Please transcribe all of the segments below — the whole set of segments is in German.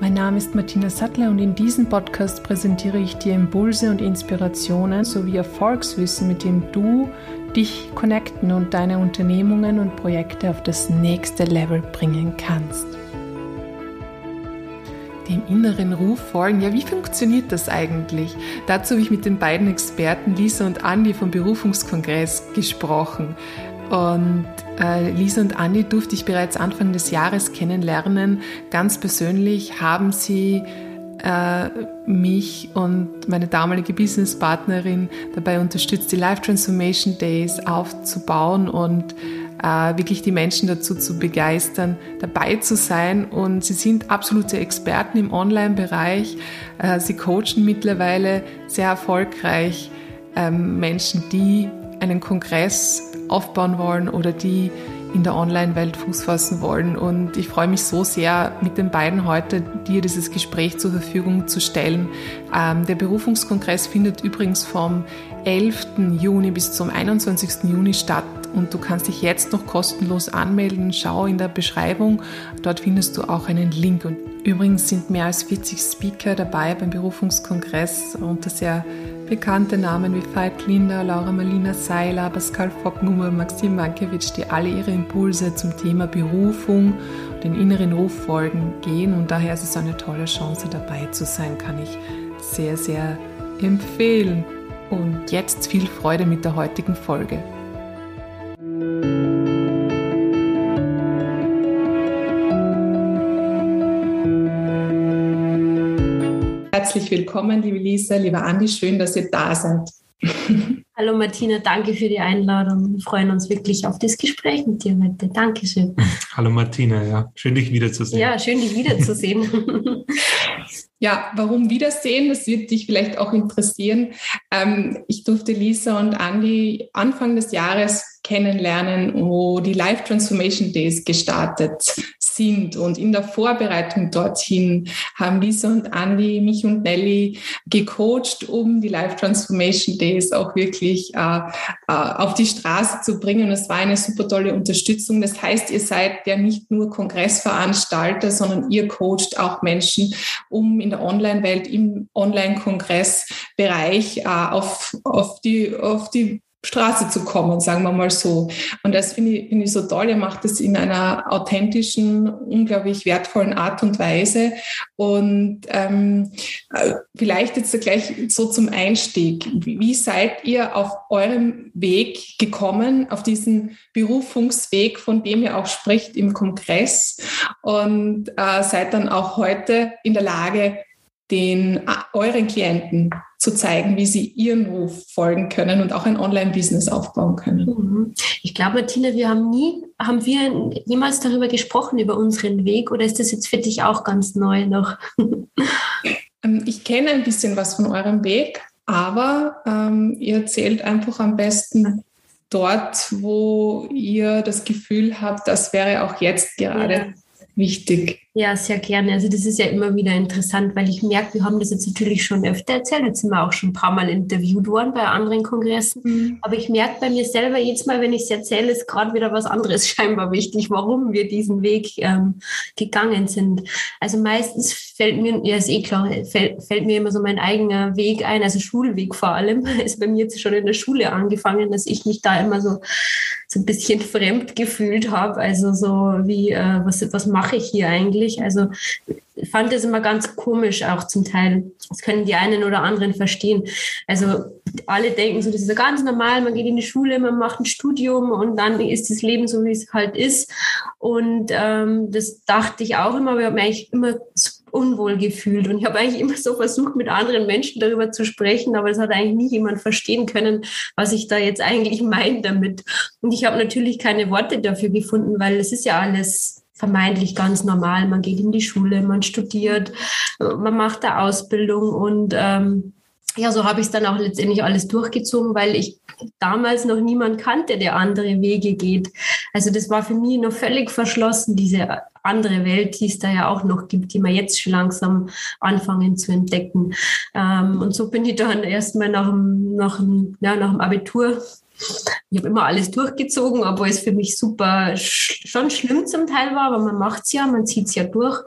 Mein Name ist Martina Sattler und in diesem Podcast präsentiere ich dir Impulse und Inspirationen sowie Erfolgswissen, mit dem du dich connecten und deine Unternehmungen und Projekte auf das nächste Level bringen kannst. Dem inneren Ruf folgen. Ja, wie funktioniert das eigentlich? Dazu habe ich mit den beiden Experten Lisa und Andi vom Berufungskongress gesprochen. Und Lisa und Andi durfte ich bereits Anfang des Jahres kennenlernen. Ganz persönlich haben sie äh, mich und meine damalige Businesspartnerin dabei unterstützt, die Life Transformation Days aufzubauen und äh, wirklich die Menschen dazu zu begeistern, dabei zu sein. Und sie sind absolute Experten im Online-Bereich. Äh, sie coachen mittlerweile sehr erfolgreich ähm, Menschen, die einen Kongress aufbauen wollen oder die in der Online-Welt Fuß fassen wollen. Und ich freue mich so sehr, mit den beiden heute dir dieses Gespräch zur Verfügung zu stellen. Ähm, der Berufungskongress findet übrigens vom 11. Juni bis zum 21. Juni statt und du kannst dich jetzt noch kostenlos anmelden. Schau in der Beschreibung, dort findest du auch einen Link. Und übrigens sind mehr als 40 Speaker dabei beim Berufungskongress unter sehr Bekannte Namen wie Veit Linder, Laura Marlina Seiler, Pascal Focknummer, Maxim Mankiewicz, die alle ihre Impulse zum Thema Berufung, den inneren Ruf folgen, gehen und daher ist es eine tolle Chance dabei zu sein, kann ich sehr, sehr empfehlen. Und jetzt viel Freude mit der heutigen Folge. Herzlich willkommen, liebe Lisa, lieber Andi, schön, dass ihr da seid. Hallo Martina, danke für die Einladung. Wir freuen uns wirklich auf das Gespräch mit dir heute. Dankeschön. Hallo Martina, ja, schön dich wiederzusehen. Ja, schön dich wiederzusehen. Ja, warum Wiedersehen? Das wird dich vielleicht auch interessieren. Ähm, ich durfte Lisa und Andy Anfang des Jahres kennenlernen, wo die Life Transformation Days gestartet sind. Und in der Vorbereitung dorthin haben Lisa und Andy, mich und Nelly gecoacht, um die Life Transformation Days auch wirklich äh, äh, auf die Straße zu bringen. Es war eine super tolle Unterstützung. Das heißt, ihr seid ja nicht nur Kongressveranstalter, sondern ihr coacht auch Menschen, um in der Online-Welt, im Online-Kongressbereich äh, auf, auf, die, auf die Straße zu kommen, sagen wir mal so. Und das finde ich, finde ich so toll. Er macht es in einer authentischen, unglaublich wertvollen Art und Weise. Und ähm, äh, vielleicht jetzt gleich so zum Einstieg. Wie seid ihr auf eurem Weg gekommen, auf diesen Berufungsweg, von dem ihr auch spricht im Kongress? Und äh, seid dann auch heute in der Lage, den äh, euren Klienten zu zeigen, wie sie ihren Ruf folgen können und auch ein Online-Business aufbauen können. Mhm. Ich glaube, Martina, wir haben nie, haben wir jemals darüber gesprochen, über unseren Weg oder ist das jetzt für dich auch ganz neu noch? Ähm, ich kenne ein bisschen was von eurem Weg, aber ähm, ihr erzählt einfach am besten dort, wo ihr das Gefühl habt, das wäre auch jetzt gerade ja. Wichtig. Ja, sehr gerne. Also das ist ja immer wieder interessant, weil ich merke, wir haben das jetzt natürlich schon öfter erzählt. Jetzt sind wir auch schon ein paar Mal interviewt worden bei anderen Kongressen. Mhm. Aber ich merke bei mir selber jedes Mal, wenn ich es erzähle, ist gerade wieder was anderes scheinbar wichtig, warum wir diesen Weg ähm, gegangen sind. Also meistens fällt mir, ja ist eh klar, fällt, fällt mir immer so mein eigener Weg ein, also Schulweg vor allem. Ist bei mir jetzt schon in der Schule angefangen, dass ich mich da immer so, so ein bisschen fremd gefühlt habe. Also so wie, äh, was, was mache ich hier eigentlich? Also fand das immer ganz komisch auch zum Teil. Das können die einen oder anderen verstehen. Also alle denken so, das ist ja ganz normal, man geht in die Schule, man macht ein Studium und dann ist das Leben so, wie es halt ist. Und ähm, das dachte ich auch immer, aber ich habe mich eigentlich immer unwohl gefühlt. Und ich habe eigentlich immer so versucht, mit anderen Menschen darüber zu sprechen, aber es hat eigentlich nie jemand verstehen können, was ich da jetzt eigentlich meine damit. Und ich habe natürlich keine Worte dafür gefunden, weil es ist ja alles vermeintlich ganz normal. Man geht in die Schule, man studiert, man macht eine Ausbildung und ähm, ja, so habe ich es dann auch letztendlich alles durchgezogen, weil ich damals noch niemand kannte, der andere Wege geht. Also das war für mich noch völlig verschlossen, diese andere Welt, die es da ja auch noch gibt, die wir jetzt schon langsam anfangen zu entdecken. Ähm, und so bin ich dann erstmal nach dem, nach ja, nach dem Abitur ich habe immer alles durchgezogen, obwohl es für mich super schon schlimm zum Teil war, aber man macht es ja, man zieht es ja durch.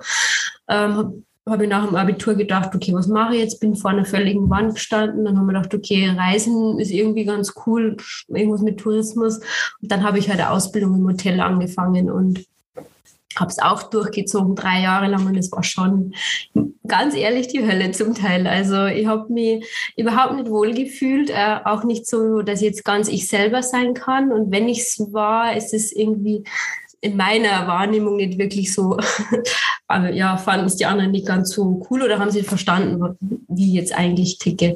Ähm, habe ich nach dem Abitur gedacht, okay, was mache ich jetzt? Bin vor einer völligen Wand gestanden. Dann haben wir gedacht, okay, Reisen ist irgendwie ganz cool, irgendwas mit Tourismus. Und dann habe ich halt eine Ausbildung im Hotel angefangen und habe es auch durchgezogen, drei Jahre lang. Und es war schon ganz ehrlich die Hölle zum Teil. Also ich habe mich überhaupt nicht wohl gefühlt, äh, auch nicht so, dass ich jetzt ganz ich selber sein kann. Und wenn ich es war, ist es irgendwie in meiner Wahrnehmung nicht wirklich so, aber ja, fanden es die anderen nicht ganz so cool oder haben sie verstanden, wie ich jetzt eigentlich ticke.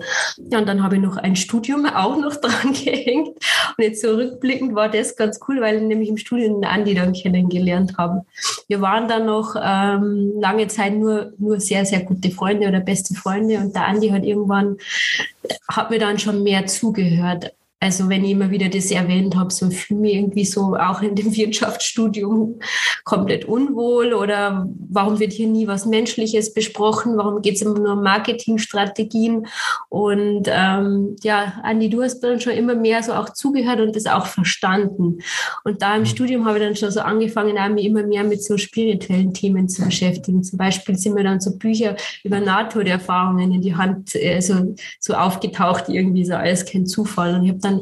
Ja, und dann habe ich noch ein Studium auch noch dran gehängt. Und jetzt so rückblickend war das ganz cool, weil ich nämlich im Studium den Andi dann kennengelernt habe. Wir waren dann noch ähm, lange Zeit nur, nur sehr, sehr gute Freunde oder beste Freunde und der Andi hat irgendwann, hat mir dann schon mehr zugehört also wenn ich immer wieder das erwähnt habe, so fühle mich irgendwie so auch in dem Wirtschaftsstudium komplett unwohl oder warum wird hier nie was Menschliches besprochen, warum geht es immer nur um Marketingstrategien und ähm, ja, Andi, du hast dann schon immer mehr so auch zugehört und das auch verstanden und da im mhm. Studium habe ich dann schon so angefangen, mich immer mehr mit so spirituellen Themen zu beschäftigen. Zum Beispiel sind mir dann so Bücher über NATO-Erfahrungen in die Hand äh, so, so aufgetaucht, irgendwie so alles kein Zufall und ich habe dann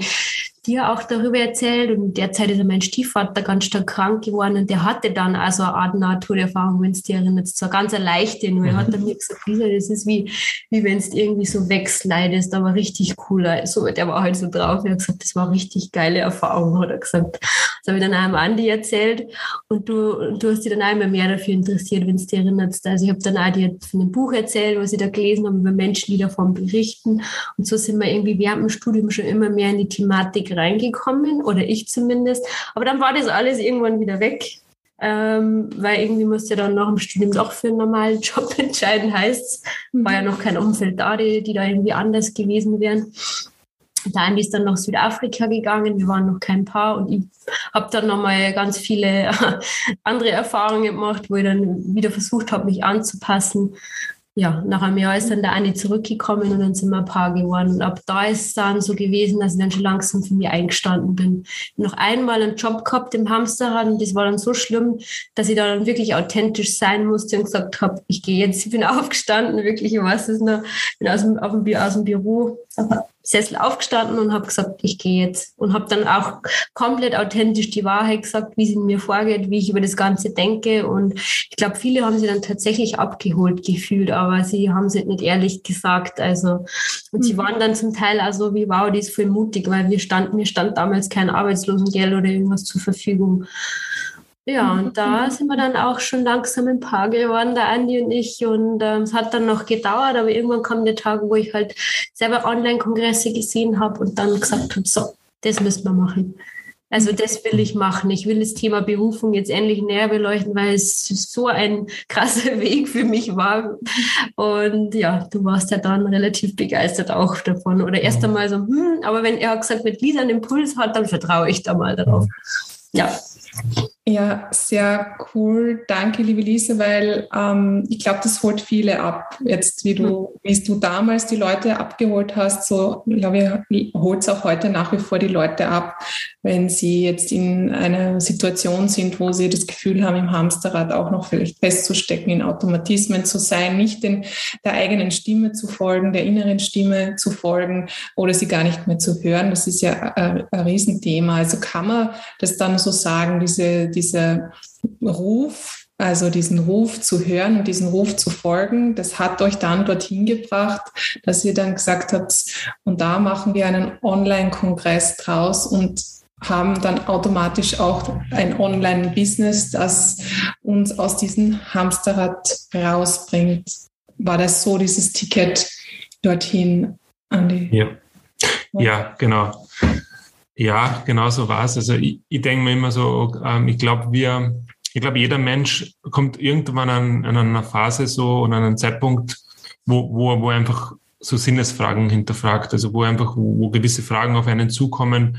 dir auch darüber erzählt und derzeit ist mein Stiefvater ganz stark krank geworden und der hatte dann also eine Art Naturerfahrung, wenn es dir erinnert, so ganz eine leichte, nur er hat dann mir gesagt, Lisa, das ist wie, wie wenn es irgendwie so wegslidest, aber richtig cooler. So, der war halt so drauf, er hat gesagt, das war richtig geile Erfahrung, hat er gesagt. Das habe ich dann einem Andi erzählt und du, du hast dich dann auch immer mehr dafür interessiert, wenn es dir erinnert. Also ich habe dann auch dir von einem Buch erzählt, was ich da gelesen habe, über Menschen, die davon berichten und so sind wir irgendwie während dem Studium schon immer mehr in die Thematik reingekommen oder ich zumindest. Aber dann war das alles irgendwann wieder weg. Ähm, weil irgendwie musste dann nach dem Studium doch für einen normalen Job entscheiden, heißt war ja noch kein Umfeld da, die, die da irgendwie anders gewesen wären. Der ist dann nach Südafrika gegangen, wir waren noch kein Paar und ich habe dann nochmal ganz viele andere Erfahrungen gemacht, wo ich dann wieder versucht habe, mich anzupassen ja, nach einem Jahr ist dann der Andi zurückgekommen und dann sind wir ein Paar geworden. Und ab da ist es dann so gewesen, dass ich dann schon langsam für mich eingestanden bin. Noch einmal einen Job gehabt im Hamsterrad und das war dann so schlimm, dass ich da dann wirklich authentisch sein musste und gesagt habe, ich gehe jetzt, ich bin aufgestanden, wirklich, ich weiß es noch, bin aus dem, dem, aus dem Büro, Sessel aufgestanden und habe gesagt, ich gehe jetzt. Und habe dann auch komplett authentisch die Wahrheit gesagt, wie sie mir vorgeht, wie ich über das Ganze denke. Und ich glaube, viele haben sie dann tatsächlich abgeholt gefühlt, aber sie haben es nicht ehrlich gesagt. Also, und mhm. sie waren dann zum Teil also wie, wow, die ist voll mutig, weil wir standen, mir stand damals kein Arbeitslosengeld oder irgendwas zur Verfügung. Ja, und da sind wir dann auch schon langsam ein Paar geworden, der Andi und ich. Und ähm, es hat dann noch gedauert, aber irgendwann kam der Tag, wo ich halt selber Online-Kongresse gesehen habe und dann gesagt habe, so, das müssen wir machen. Also das will ich machen. Ich will das Thema Berufung jetzt endlich näher beleuchten, weil es so ein krasser Weg für mich war. Und ja, du warst ja dann relativ begeistert auch davon. Oder erst einmal so, hm, aber wenn er gesagt, mit Lisa einen Impuls hat, dann vertraue ich da mal darauf. Ja. Ja, sehr cool. Danke, liebe Lisa, weil ähm, ich glaube, das holt viele ab. Jetzt, wie du, wie du damals die Leute abgeholt hast, so glaube ich, holt es auch heute nach wie vor die Leute ab, wenn sie jetzt in einer Situation sind, wo sie das Gefühl haben, im Hamsterrad auch noch vielleicht festzustecken, in Automatismen zu sein, nicht den, der eigenen Stimme zu folgen, der inneren Stimme zu folgen oder sie gar nicht mehr zu hören. Das ist ja ein, ein Riesenthema. Also kann man das dann so sagen, diese dieser Ruf, also diesen Ruf zu hören und diesen Ruf zu folgen, das hat euch dann dorthin gebracht, dass ihr dann gesagt habt, und da machen wir einen Online-Kongress draus und haben dann automatisch auch ein Online-Business, das uns aus diesem Hamsterrad rausbringt. War das so, dieses Ticket dorthin, Andi? Ja, ja genau. Ja, genau so war es. Also ich, ich denke mir immer so, ähm, ich glaube, wir, ich glaube, jeder Mensch kommt irgendwann an, an einer Phase so und an einen Zeitpunkt, wo, wo, wo einfach so Sinnesfragen hinterfragt, also wo einfach, wo, wo gewisse Fragen auf einen zukommen.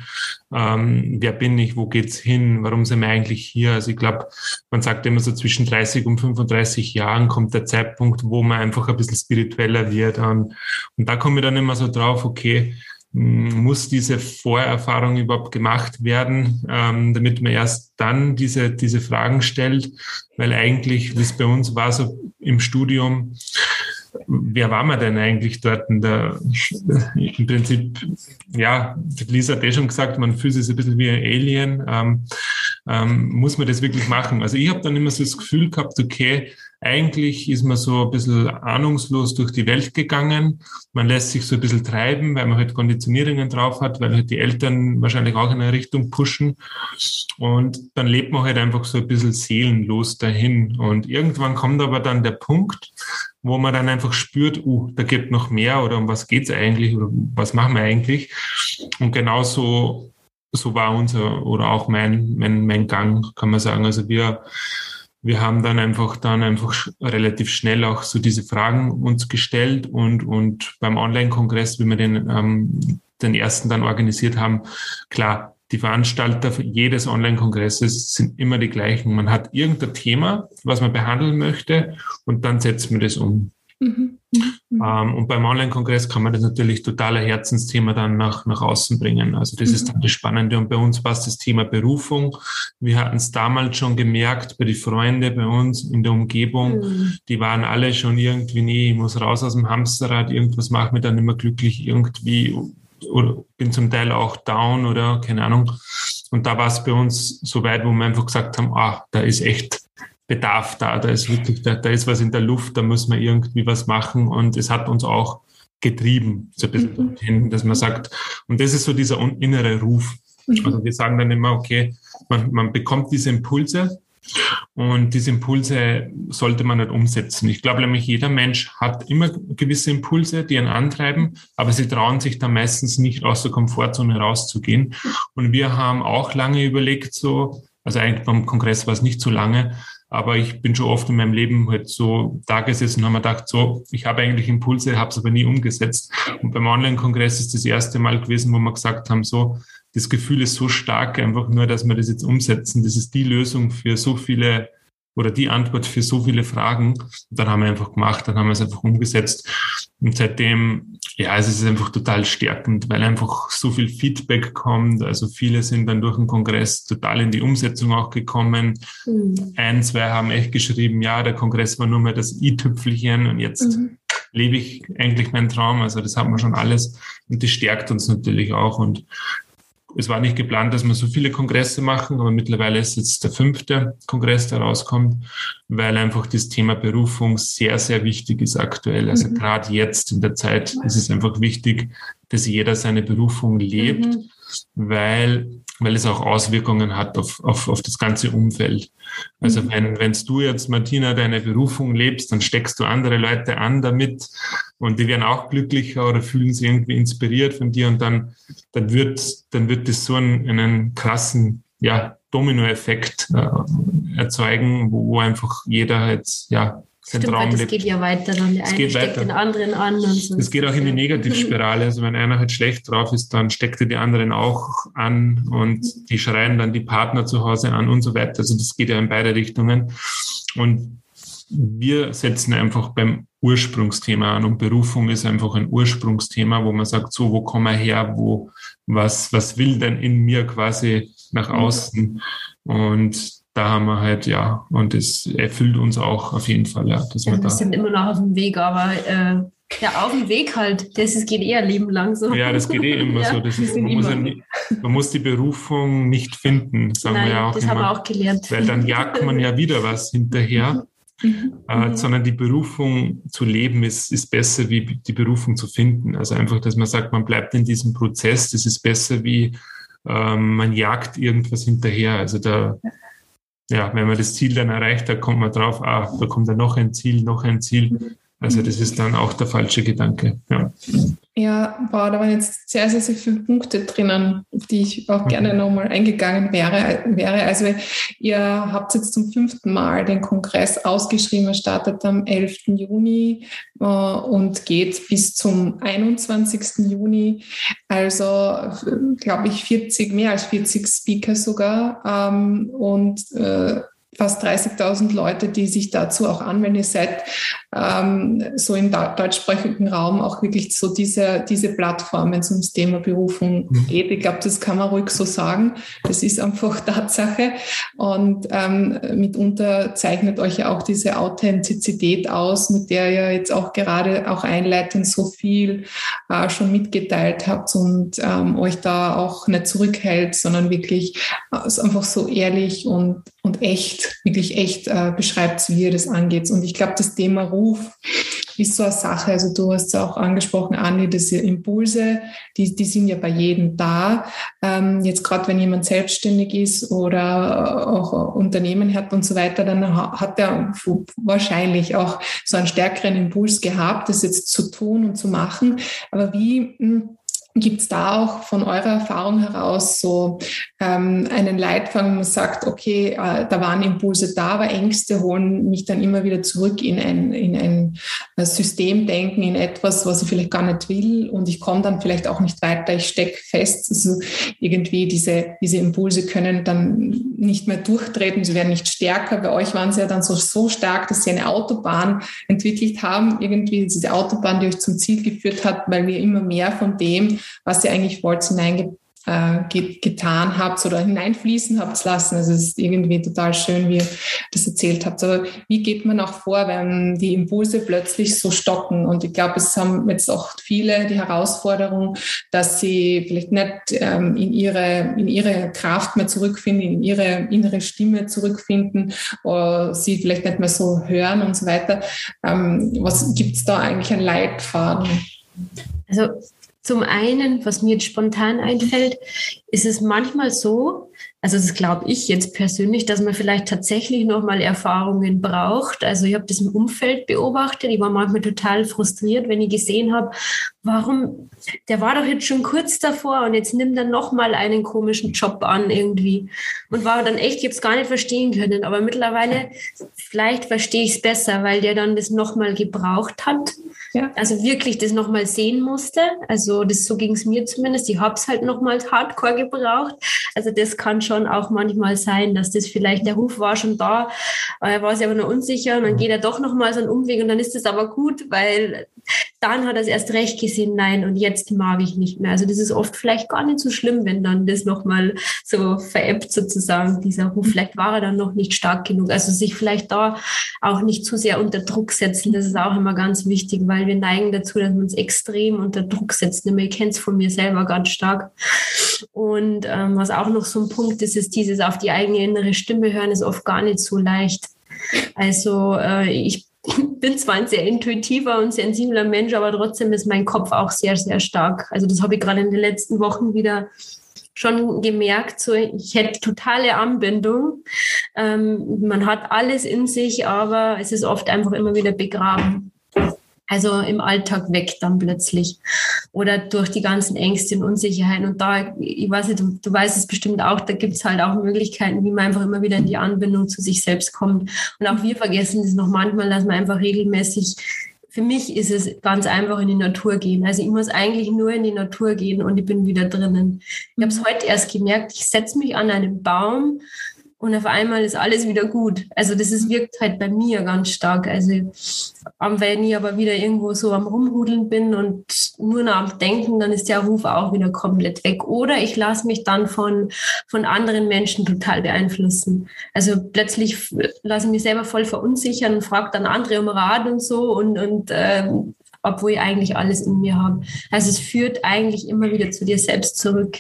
Ähm, wer bin ich? Wo geht's hin? Warum sind wir eigentlich hier? Also ich glaube, man sagt immer so zwischen 30 und 35 Jahren kommt der Zeitpunkt, wo man einfach ein bisschen spiritueller wird. Und, und da komme ich dann immer so drauf, okay, muss diese Vorerfahrung überhaupt gemacht werden, ähm, damit man erst dann diese, diese Fragen stellt, weil eigentlich, wie es bei uns war, so im Studium, wer war man denn eigentlich dort? Der, Im Prinzip, ja, Lisa hat eh schon gesagt, man fühlt sich ein bisschen wie ein Alien. Ähm, ähm, muss man das wirklich machen? Also ich habe dann immer so das Gefühl gehabt, okay, eigentlich ist man so ein bisschen ahnungslos durch die Welt gegangen. Man lässt sich so ein bisschen treiben, weil man halt Konditionierungen drauf hat, weil halt die Eltern wahrscheinlich auch in eine Richtung pushen. Und dann lebt man halt einfach so ein bisschen seelenlos dahin. Und irgendwann kommt aber dann der Punkt, wo man dann einfach spürt, uh, da gibt noch mehr oder um was geht's eigentlich oder was machen wir eigentlich? Und genauso so war unser oder auch mein, mein, mein Gang, kann man sagen. Also wir wir haben dann einfach dann einfach relativ schnell auch so diese Fragen uns gestellt und, und beim Online-Kongress, wie wir den, ähm, den ersten dann organisiert haben, klar, die Veranstalter jedes Online-Kongresses sind immer die gleichen. Man hat irgendein Thema, was man behandeln möchte und dann setzt man das um. Mhm. Mhm. Ähm, und beim Online-Kongress kann man das natürlich totaler Herzensthema dann nach, nach außen bringen. Also das mhm. ist dann das Spannende. Und bei uns war es das Thema Berufung. Wir hatten es damals schon gemerkt bei den Freunden bei uns in der Umgebung. Mhm. Die waren alle schon irgendwie, nee, ich muss raus aus dem Hamsterrad, irgendwas macht mich dann immer glücklich, irgendwie oder bin zum Teil auch down oder keine Ahnung. Und da war es bei uns so weit, wo wir einfach gesagt haben, ah, da ist echt Bedarf da, da ist wirklich, da, da ist was in der Luft, da muss man irgendwie was machen und es hat uns auch getrieben, so ein bisschen mhm. dorthin, dass man sagt, und das ist so dieser innere Ruf. Mhm. Also wir sagen dann immer, okay, man, man bekommt diese Impulse und diese Impulse sollte man nicht umsetzen. Ich glaube nämlich, jeder Mensch hat immer gewisse Impulse, die ihn antreiben, aber sie trauen sich dann meistens nicht aus der Komfortzone rauszugehen. Und wir haben auch lange überlegt, so, also eigentlich beim Kongress war es nicht so lange, aber ich bin schon oft in meinem Leben halt so da gesessen und habe mir gedacht, so, ich habe eigentlich Impulse, habe es aber nie umgesetzt. Und beim Online-Kongress ist das erste Mal gewesen, wo wir gesagt haben, so, das Gefühl ist so stark, einfach nur, dass wir das jetzt umsetzen. Das ist die Lösung für so viele oder die Antwort für so viele Fragen. Dann haben wir einfach gemacht, dann haben wir es einfach umgesetzt. Und seitdem, ja, es ist einfach total stärkend, weil einfach so viel Feedback kommt. Also viele sind dann durch den Kongress total in die Umsetzung auch gekommen. Mhm. Ein, zwei haben echt geschrieben, ja, der Kongress war nur mehr das i-Tüpfelchen und jetzt mhm. lebe ich eigentlich meinen Traum. Also das haben wir schon alles und das stärkt uns natürlich auch. Und es war nicht geplant, dass wir so viele Kongresse machen, aber mittlerweile ist jetzt der fünfte Kongress, der rauskommt, weil einfach das Thema Berufung sehr, sehr wichtig ist aktuell. Also mhm. gerade jetzt in der Zeit ist es einfach wichtig, dass jeder seine Berufung lebt, mhm. weil weil es auch Auswirkungen hat auf, auf, auf das ganze Umfeld. Also mhm. wenn wenn du jetzt, Martina, deine Berufung lebst, dann steckst du andere Leute an damit und die werden auch glücklicher oder fühlen sich irgendwie inspiriert von dir und dann, dann wird, dann wird das so einen, einen krassen, ja, Dominoeffekt äh, erzeugen, wo, wo einfach jeder halt, ja, Stimmt, Traum das lebt. geht ja weiter dann. Der eine steckt weiter. den anderen an. Und so. Das geht auch in die Negativspirale. Also wenn einer halt schlecht drauf ist, dann steckt er die anderen auch an und die schreien dann die Partner zu Hause an und so weiter. Also das geht ja in beide Richtungen. Und wir setzen einfach beim Ursprungsthema an und Berufung ist einfach ein Ursprungsthema, wo man sagt, so, wo kommen wir her, wo, was, was will denn in mir quasi nach mhm. außen? Und da haben wir halt, ja, und es erfüllt uns auch auf jeden Fall, ja. Dass ja, wir, wir sind immer noch auf dem Weg, aber äh, ja, auf dem Weg halt, das ist, geht eher Leben lang so. Ja, das geht eh immer ja, so. Das ist, man, muss ja man muss die Berufung nicht finden, sagen Nein, wir ja auch. Das immer, haben wir auch gelernt. Weil dann jagt man ja wieder was hinterher. Mhm. Äh, mhm. sondern die Berufung zu leben ist, ist besser, wie die Berufung zu finden. Also einfach, dass man sagt, man bleibt in diesem Prozess, das ist besser, wie ähm, man jagt irgendwas hinterher. Also da, ja, wenn man das Ziel dann erreicht, da kommt man drauf, ah, da kommt dann noch ein Ziel, noch ein Ziel. Also das ist dann auch der falsche Gedanke. Ja. Ja, wow, da waren jetzt sehr, sehr, sehr viele Punkte drinnen, auf die ich auch gerne mhm. nochmal eingegangen wäre, wäre. Also ihr habt jetzt zum fünften Mal den Kongress ausgeschrieben, er startet am 11. Juni äh, und geht bis zum 21. Juni. Also, glaube ich, 40, mehr als 40 Speaker sogar. Ähm, und äh, fast 30.000 Leute, die sich dazu auch anmelden. Ihr seid ähm, so im deutschsprachigen Raum auch wirklich so diese, diese Plattform, wenn es ums Thema Berufung mhm. geht. Ich glaube, das kann man ruhig so sagen. Das ist einfach Tatsache. Und ähm, mitunter zeichnet euch ja auch diese Authentizität aus, mit der ihr jetzt auch gerade auch einleitend so viel äh, schon mitgeteilt habt und ähm, euch da auch nicht zurückhält, sondern wirklich äh, einfach so ehrlich und, und echt, wirklich echt äh, beschreibt, wie ihr das angeht. Und ich glaube, das Thema Ruf ist so eine Sache. Also du hast ja auch angesprochen, Anni, diese Impulse, die, die sind ja bei jedem da. Ähm, jetzt gerade wenn jemand selbstständig ist oder auch Unternehmen hat und so weiter, dann hat er wahrscheinlich auch so einen stärkeren Impuls gehabt, das jetzt zu tun und zu machen. Aber wie hm, Gibt es da auch von eurer Erfahrung heraus so ähm, einen Leitfaden, wo man sagt, okay, äh, da waren Impulse da, aber Ängste holen mich dann immer wieder zurück in ein, in ein äh, Systemdenken, in etwas, was ich vielleicht gar nicht will und ich komme dann vielleicht auch nicht weiter, ich stecke fest. Also irgendwie diese, diese Impulse können dann nicht mehr durchtreten, sie werden nicht stärker. Bei euch waren sie ja dann so, so stark, dass sie eine Autobahn entwickelt haben, irgendwie diese Autobahn, die euch zum Ziel geführt hat, weil wir immer mehr von dem, was ihr eigentlich wollt, hineingetan äh, habt oder hineinfließen habt lassen. Also es ist irgendwie total schön, wie ihr das erzählt habt. Aber wie geht man auch vor, wenn die Impulse plötzlich so stocken? Und ich glaube, es haben jetzt auch viele die Herausforderung, dass sie vielleicht nicht ähm, in, ihre, in ihre Kraft mehr zurückfinden, in ihre innere Stimme zurückfinden, oder sie vielleicht nicht mehr so hören und so weiter. Ähm, was gibt es da eigentlich an Leitfaden? Also zum einen, was mir jetzt spontan einfällt, ist es manchmal so, also das glaube ich jetzt persönlich, dass man vielleicht tatsächlich nochmal Erfahrungen braucht. Also ich habe das im Umfeld beobachtet. Ich war manchmal total frustriert, wenn ich gesehen habe, warum, der war doch jetzt schon kurz davor und jetzt nimmt er nochmal einen komischen Job an irgendwie. Und war dann echt, ich habe es gar nicht verstehen können. Aber mittlerweile, vielleicht verstehe ich es besser, weil der dann das nochmal gebraucht hat ja. Also wirklich das nochmal sehen musste. Also das so ging es mir zumindest. Ich habe es halt nochmals hardcore gebraucht. Also das kann schon auch manchmal sein, dass das vielleicht, der Ruf war schon da, er war sich aber nur unsicher und dann geht er doch nochmal so einen Umweg und dann ist das aber gut, weil dann hat er es erst recht gesehen, nein, und jetzt mag ich nicht mehr. Also das ist oft vielleicht gar nicht so schlimm, wenn dann das nochmal so veräppt sozusagen, dieser Ruf. Vielleicht war er dann noch nicht stark genug. Also sich vielleicht da auch nicht zu sehr unter Druck setzen, das ist auch immer ganz wichtig, weil wir neigen dazu, dass wir uns extrem unter Druck setzen. Ich kenne es von mir selber ganz stark. Und ähm, was auch noch so ein Punkt ist, ist dieses auf die eigene innere Stimme hören, ist oft gar nicht so leicht. Also äh, ich bin zwar ein sehr intuitiver und sensibler Mensch, aber trotzdem ist mein Kopf auch sehr, sehr stark. Also das habe ich gerade in den letzten Wochen wieder schon gemerkt, so ich hätte totale Anbindung. Ähm, man hat alles in sich, aber es ist oft einfach immer wieder begraben. Also im Alltag weg dann plötzlich. Oder durch die ganzen Ängste und Unsicherheiten. Und da, ich weiß nicht, du, du weißt es bestimmt auch, da gibt es halt auch Möglichkeiten, wie man einfach immer wieder in die Anbindung zu sich selbst kommt. Und auch wir vergessen das noch manchmal, dass man einfach regelmäßig für mich ist es ganz einfach in die Natur gehen. Also ich muss eigentlich nur in die Natur gehen und ich bin wieder drinnen. Ich habe es heute erst gemerkt, ich setze mich an einen Baum und auf einmal ist alles wieder gut. Also das ist, wirkt halt bei mir ganz stark. Also wenn ich aber wieder irgendwo so am Rumhudeln bin und nur noch am Denken, dann ist der Ruf auch wieder komplett weg. Oder ich lasse mich dann von, von anderen Menschen total beeinflussen. Also plötzlich lasse ich mich selber voll verunsichern und frage dann andere um Rat und so und, und ähm, obwohl ich eigentlich alles in mir habe. Also es führt eigentlich immer wieder zu dir selbst zurück.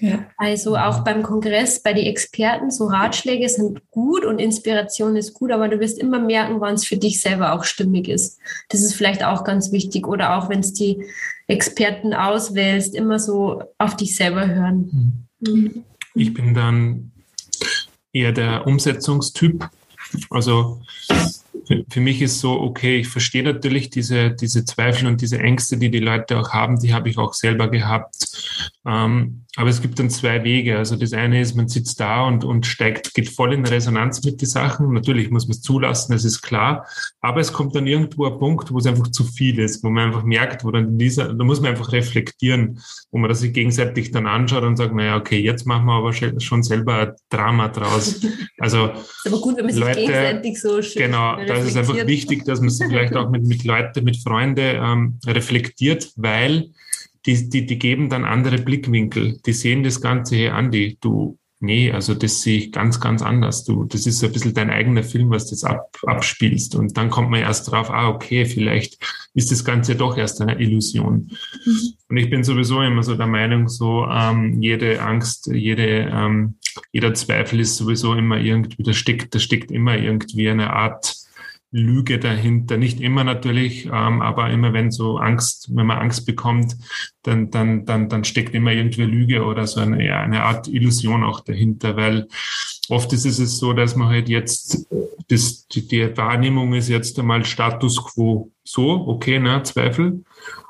Ja. Also auch beim Kongress, bei den Experten, so Ratschläge sind gut und Inspiration ist gut, aber du wirst immer merken, wann es für dich selber auch stimmig ist. Das ist vielleicht auch ganz wichtig. Oder auch wenn es die Experten auswählst, immer so auf dich selber hören. Mhm. Ich bin dann eher der Umsetzungstyp. Also für mich ist so, okay, ich verstehe natürlich diese, diese Zweifel und diese Ängste, die die Leute auch haben, die habe ich auch selber gehabt. Ähm, aber es gibt dann zwei Wege. Also das eine ist, man sitzt da und, und steigt, geht voll in Resonanz mit den Sachen. Natürlich muss man es zulassen, das ist klar. Aber es kommt dann irgendwo ein Punkt, wo es einfach zu viel ist, wo man einfach merkt, wo dann dieser, da muss man einfach reflektieren, wo man das sich gegenseitig dann anschaut und sagt, naja, okay, jetzt machen wir aber schon selber ein Drama draus. Also, ist aber gut, wenn man sich Leute, gegenseitig so schön Genau, da ist es einfach wichtig, dass man sich vielleicht auch mit, mit Leuten, mit Freunden ähm, reflektiert, weil die, die, die geben dann andere Blickwinkel. Die sehen das Ganze, hey Andi, du, nee, also das sehe ich ganz, ganz anders. Du, das ist ein bisschen dein eigener Film, was das ab, abspielst. Und dann kommt man erst drauf, ah, okay, vielleicht ist das Ganze doch erst eine Illusion. Mhm. Und ich bin sowieso immer so der Meinung, so ähm, jede Angst, jede, ähm, jeder Zweifel ist sowieso immer irgendwie, da steckt, da steckt immer irgendwie eine Art Lüge dahinter. Nicht immer natürlich, ähm, aber immer wenn so Angst, wenn man Angst bekommt, dann, dann, dann, dann steckt immer irgendwie Lüge oder so eine, ja, eine Art Illusion auch dahinter, weil oft ist es so, dass man halt jetzt, das, die, die Wahrnehmung ist jetzt einmal Status quo so, okay, ne, Zweifel.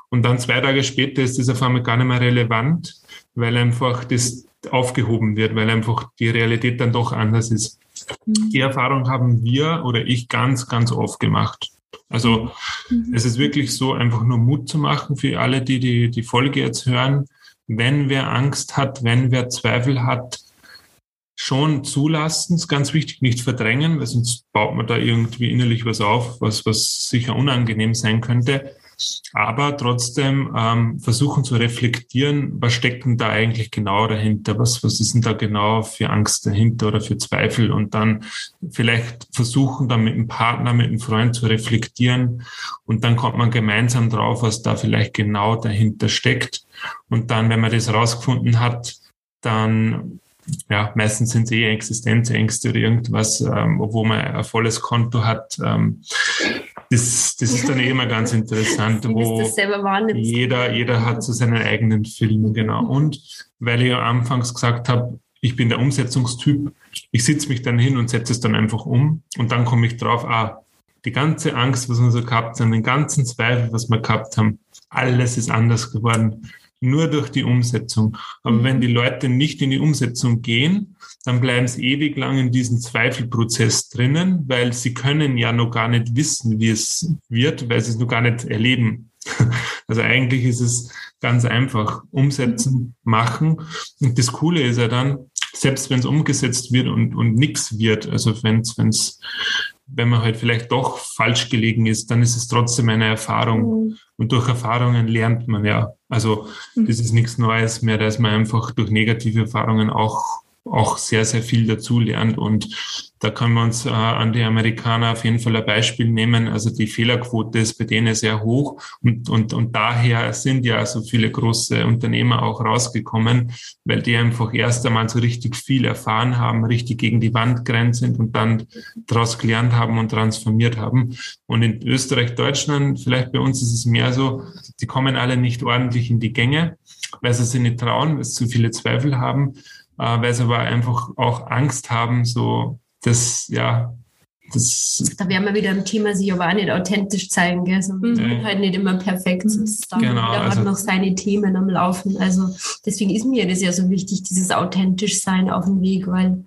Und dann zwei Tage später ist das auf einmal gar nicht mehr relevant, weil einfach das aufgehoben wird, weil einfach die Realität dann doch anders ist. Mhm. Die Erfahrung haben wir oder ich ganz, ganz oft gemacht. Also mhm. es ist wirklich so, einfach nur Mut zu machen für alle, die, die die Folge jetzt hören. Wenn wer Angst hat, wenn wer Zweifel hat, schon zulassen, ist ganz wichtig, nicht verdrängen, weil sonst baut man da irgendwie innerlich was auf, was, was sicher unangenehm sein könnte aber trotzdem ähm, versuchen zu reflektieren, was steckt denn da eigentlich genau dahinter, was, was ist denn da genau für Angst dahinter oder für Zweifel? Und dann vielleicht versuchen, dann mit einem Partner, mit einem Freund zu reflektieren. Und dann kommt man gemeinsam drauf, was da vielleicht genau dahinter steckt. Und dann, wenn man das rausgefunden hat, dann ja, meistens sind es eh Existenzängste oder irgendwas, ähm, wo man ein volles Konto hat. Ähm, das, das ist dann eh immer ganz interessant, wo jeder, jeder hat so seinen eigenen Film, genau. Und weil ich anfangs gesagt habe, ich bin der Umsetzungstyp, ich sitze mich dann hin und setze es dann einfach um und dann komme ich drauf, ah, die ganze Angst, was wir so gehabt haben, den ganzen Zweifel, was wir gehabt haben, alles ist anders geworden nur durch die Umsetzung. Aber mhm. wenn die Leute nicht in die Umsetzung gehen, dann bleiben sie ewig lang in diesem Zweifelprozess drinnen, weil sie können ja noch gar nicht wissen, wie es wird, weil sie es noch gar nicht erleben. Also eigentlich ist es ganz einfach. Umsetzen, machen. Und das Coole ist ja dann, selbst wenn es umgesetzt wird und, und nichts wird, also wenn es wenn man halt vielleicht doch falsch gelegen ist, dann ist es trotzdem eine Erfahrung. Mhm. Und durch Erfahrungen lernt man ja. Also mhm. das ist nichts Neues mehr, dass man einfach durch negative Erfahrungen auch auch sehr, sehr viel dazu lernt. Und da können wir uns äh, an die Amerikaner auf jeden Fall ein Beispiel nehmen. Also die Fehlerquote ist bei denen sehr hoch und, und, und daher sind ja so viele große Unternehmer auch rausgekommen, weil die einfach erst einmal so richtig viel erfahren haben, richtig gegen die Wand gerannt sind und dann daraus gelernt haben und transformiert haben. Und in Österreich, Deutschland, vielleicht bei uns ist es mehr so, die kommen alle nicht ordentlich in die Gänge, weil sie sich nicht trauen, weil sie zu viele Zweifel haben äh, weil sie aber einfach auch Angst haben, so das, ja, das. Da wären wir wieder im Thema, sich aber auch nicht authentisch zeigen, gell? So, mhm. halt nicht immer perfekt. Sozusagen. Genau, Jeder also, hat noch seine Themen am Laufen. Also deswegen ist mir das ja so wichtig, dieses authentisch sein auf dem Weg, weil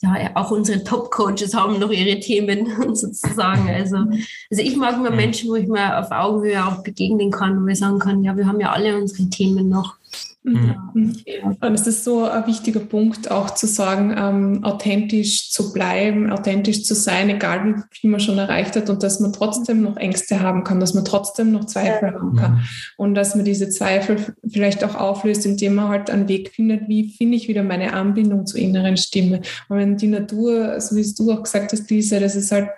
ja, auch unsere Top-Coaches haben noch ihre Themen sozusagen. Also, also ich mag immer mhm. Menschen, wo ich mal auf Augenhöhe auch begegnen kann, wo ich sagen kann, ja, wir haben ja alle unsere Themen noch. Mhm. Ja. Und es ist so ein wichtiger Punkt, auch zu sagen, ähm, authentisch zu bleiben, authentisch zu sein, egal wie viel man schon erreicht hat und dass man trotzdem noch Ängste haben kann, dass man trotzdem noch Zweifel ja. haben kann mhm. und dass man diese Zweifel vielleicht auch auflöst, indem man halt einen Weg findet, wie finde ich wieder meine Anbindung zur inneren Stimme. Und wenn die Natur, so wie du auch gesagt hast, Lisa, das ist halt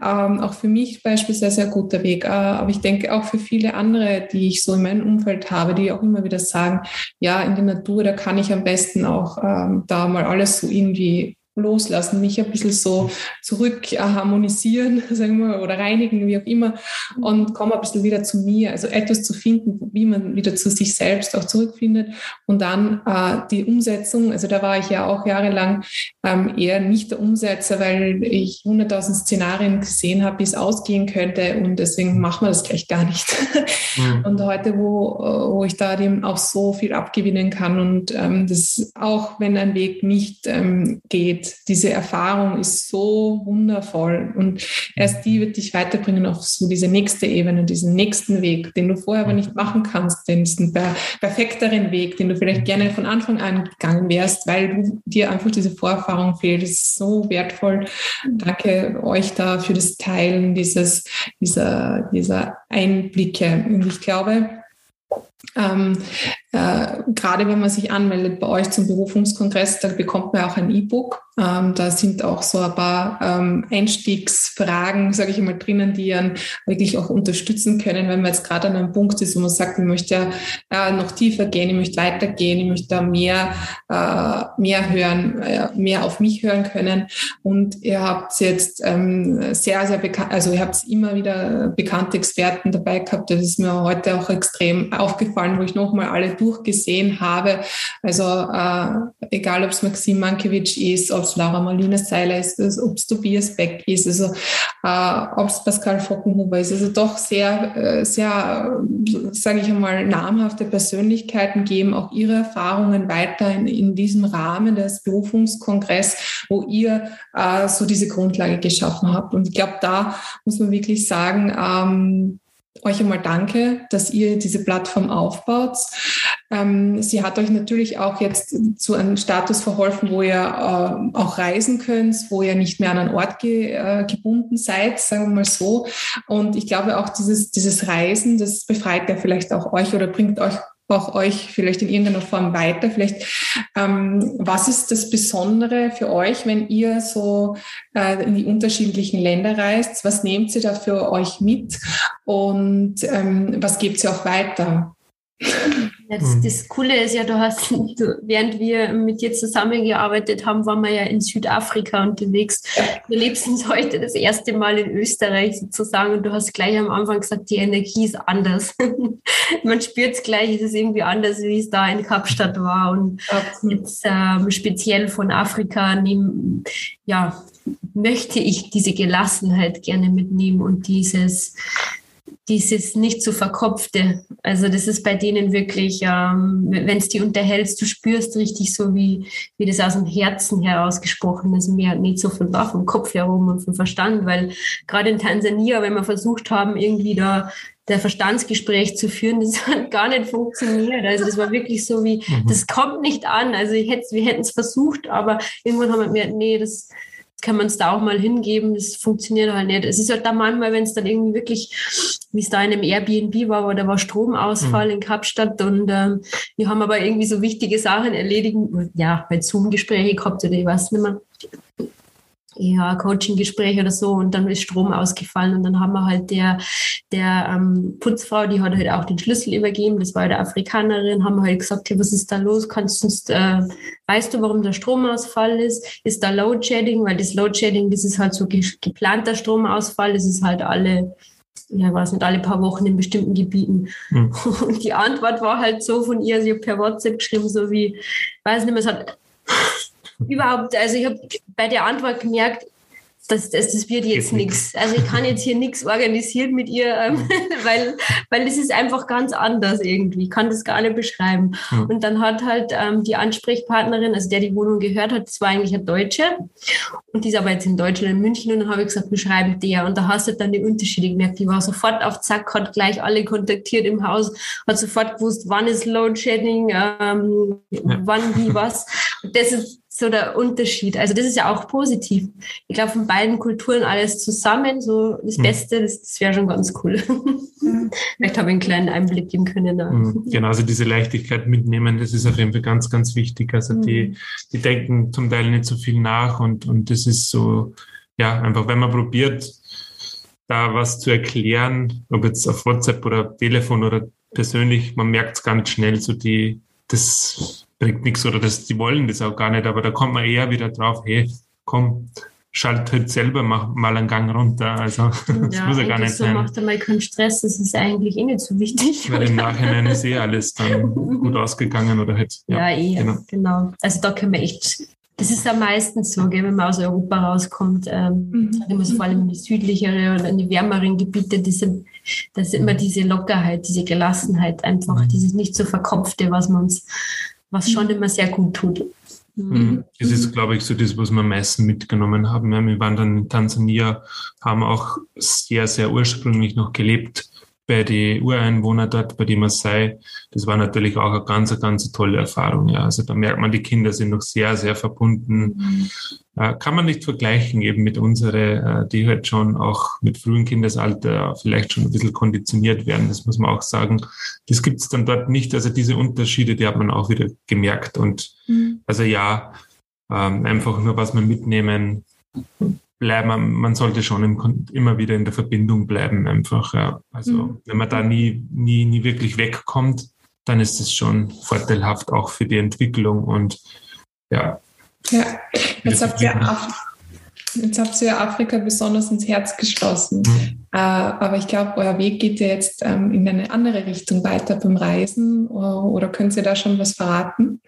ähm, auch für mich beispielsweise ein guter Weg, äh, aber ich denke auch für viele andere, die ich so in meinem Umfeld habe, die auch immer wieder sagen, ja, in der Natur, da kann ich am besten auch ähm, da mal alles so irgendwie loslassen, mich ein bisschen so zurück äh, harmonisieren, sagen wir, oder reinigen, wie auch immer, und komme ein bisschen wieder zu mir. Also etwas zu finden, wie man wieder zu sich selbst auch zurückfindet. Und dann äh, die Umsetzung, also da war ich ja auch jahrelang ähm, eher nicht der Umsetzer, weil ich hunderttausend Szenarien gesehen habe, wie es ausgehen könnte und deswegen machen wir das gleich gar nicht. Mhm. Und heute, wo, wo ich da dem auch so viel abgewinnen kann und ähm, das auch, wenn ein Weg nicht ähm, geht, diese Erfahrung ist so wundervoll und erst die wird dich weiterbringen auf so diese nächste Ebene, diesen nächsten Weg, den du vorher aber nicht machen kannst, den diesen perfekteren Weg, den du vielleicht gerne von Anfang an gegangen wärst, weil du, dir einfach diese Vorerfahrung fehlt. Das ist so wertvoll. Danke euch da für das Teilen dieses, dieser, dieser Einblicke. Und ich glaube, ähm, äh, gerade wenn man sich anmeldet bei euch zum Berufungskongress, da bekommt man auch ein E-Book. Ähm, da sind auch so ein paar ähm, Einstiegsfragen, sage ich immer, drinnen, die einen wirklich auch unterstützen können, wenn man jetzt gerade an einem Punkt ist, wo man sagt, ich möchte ja äh, noch tiefer gehen, ich möchte weitergehen, ich möchte da mehr, äh, mehr hören, äh, mehr auf mich hören können. Und ihr habt jetzt ähm, sehr, sehr bekannt, also ihr habt immer wieder bekannte Experten dabei gehabt. Das ist mir heute auch extrem aufgefallen, wo ich nochmal alle durchgesehen habe. Also äh, egal, ob es Maxim Mankiewicz ist, ob es Laura Marlina Seiler ist, ob es Tobias Beck ist, also äh, ob es Pascal Fockenhuber ist. Also doch sehr, äh, sehr, sage ich einmal, namhafte Persönlichkeiten geben auch ihre Erfahrungen weiter in, in diesem Rahmen des Berufungskongress, wo ihr äh, so diese Grundlage geschaffen habt. Und ich glaube, da muss man wirklich sagen, ähm, euch einmal danke, dass ihr diese Plattform aufbaut. Ähm, sie hat euch natürlich auch jetzt zu einem Status verholfen, wo ihr äh, auch reisen könnt, wo ihr nicht mehr an einen Ort ge, äh, gebunden seid, sagen wir mal so. Und ich glaube auch dieses, dieses Reisen, das befreit ja vielleicht auch euch oder bringt euch auch euch vielleicht in irgendeiner Form weiter. Vielleicht, ähm, was ist das Besondere für euch, wenn ihr so äh, in die unterschiedlichen Länder reist? Was nehmt ihr da für euch mit und ähm, was gebt ihr auch weiter? Das, mhm. das Coole ist ja, du hast, du, während wir mit dir zusammengearbeitet haben, waren wir ja in Südafrika unterwegs. Du lebst uns heute das erste Mal in Österreich sozusagen und du hast gleich am Anfang gesagt, die Energie ist anders. Man spürt es gleich, es ist irgendwie anders, wie es da in Kapstadt war. Und jetzt ähm, speziell von Afrika nehmen, ja, möchte ich diese Gelassenheit gerne mitnehmen und dieses dieses nicht so verkopfte. Also das ist bei denen wirklich, ähm, wenn es die unterhältst, du spürst richtig so, wie, wie das aus dem Herzen herausgesprochen ist, mehr nicht so von da, vom Kopf herum und vom Verstand, weil gerade in Tansania, wenn wir versucht haben, irgendwie da der Verstandsgespräch zu führen, das hat gar nicht funktioniert. Also das war wirklich so wie, mhm. das kommt nicht an. Also ich hätte, wir hätten es versucht, aber irgendwann haben wir, nee, das, kann man es da auch mal hingeben. Das funktioniert halt nicht. Es ist halt da manchmal, wenn es dann irgendwie wirklich, wie es da in einem Airbnb war, wo da war Stromausfall mhm. in Kapstadt und ähm, wir haben aber irgendwie so wichtige Sachen erledigen, ja, bei Zoom-Gespräche gehabt oder ich weiß nicht mehr ja, Coaching-Gespräch oder so und dann ist Strom ausgefallen und dann haben wir halt der, der ähm, Putzfrau, die hat halt auch den Schlüssel übergeben, das war eine Afrikanerin, haben wir halt gesagt, hey, was ist da los? Kannst du uns, äh, weißt du, warum der Stromausfall ist? Ist da Load-Shedding? Weil das Load-Shedding, das ist halt so ge geplanter Stromausfall, das ist halt alle ja, es nicht alle paar Wochen in bestimmten Gebieten. Mhm. Und die Antwort war halt so von ihr, sie hat per WhatsApp geschrieben, so wie, weiß nicht mehr, es hat überhaupt, also ich habe bei der Antwort gemerkt, das, das, das wird jetzt nichts. Also ich kann jetzt hier nichts organisieren mit ihr, ähm, weil, weil es ist einfach ganz anders irgendwie. Ich kann das gar nicht beschreiben. Ja. Und dann hat halt ähm, die Ansprechpartnerin, also der die Wohnung gehört hat, das war eigentlich eine Deutsche. Und die ist aber jetzt in Deutschland, in München. Und dann habe ich gesagt, beschreiben der. Und da hast du dann die Unterschiede gemerkt. Die war sofort auf Zack, hat gleich alle kontaktiert im Haus, hat sofort gewusst, wann ist Load Shedding, ähm, ja. wann, wie, was. Und das ist so der Unterschied. Also das ist ja auch positiv. Ich glaube, von beiden Kulturen alles zusammen, so das mhm. Beste, das, das wäre schon ganz cool. Mhm. Vielleicht habe ich einen kleinen Einblick geben können. Mhm. Genau, also diese Leichtigkeit mitnehmen, das ist auf jeden Fall ganz, ganz wichtig. Also mhm. die, die denken zum Teil nicht so viel nach und, und das ist so, ja, einfach, wenn man probiert, da was zu erklären, ob jetzt auf WhatsApp oder Telefon oder persönlich, man merkt es ganz schnell, so die, das bringt nichts oder das, die wollen das auch gar nicht, aber da kommt man eher wieder drauf, hey, komm, schalt halt selber mal, mal einen Gang runter. Also das ja, muss ja gar nicht so sein. macht einmal keinen Stress, das ist eigentlich eh nicht so wichtig. Weil im Nachhinein ist eh alles dann gut ausgegangen oder halt. Ja, ja eh, genau. genau. Also da können wir echt das ist am meisten so, gell, wenn man aus Europa rauskommt, ähm, mhm. immer so vor allem in die südlichere oder in die wärmeren Gebiete, diese, das ist immer diese Lockerheit, diese Gelassenheit, einfach mhm. dieses nicht so verkopfte, was man uns, was schon immer sehr gut tut. Mhm. Das ist, glaube ich, so das, was wir am meisten mitgenommen haben. Wir waren dann in Tansania, haben auch sehr, sehr ursprünglich noch gelebt bei den Ureinwohnern dort, bei die Maasai, das war natürlich auch eine ganz, ganz tolle Erfahrung. Ja. Also da merkt man, die Kinder sind noch sehr, sehr verbunden. Mhm. Äh, kann man nicht vergleichen eben mit unsere, äh, die halt schon auch mit frühem Kindesalter vielleicht schon ein bisschen konditioniert werden. Das muss man auch sagen. Das gibt es dann dort nicht. Also diese Unterschiede, die hat man auch wieder gemerkt. Und mhm. also ja, ähm, einfach nur was wir mitnehmen, bleiben, man sollte schon im, immer wieder in der Verbindung bleiben, einfach. Ja. Also mhm. wenn man da nie, nie, nie wirklich wegkommt, dann ist es schon vorteilhaft auch für die Entwicklung und ja. Ja, jetzt habt, ihr Af jetzt habt ihr Afrika besonders ins Herz geschlossen. Mhm. Äh, aber ich glaube, euer Weg geht ja jetzt ähm, in eine andere Richtung weiter beim Reisen. Oder könnt ihr da schon was verraten?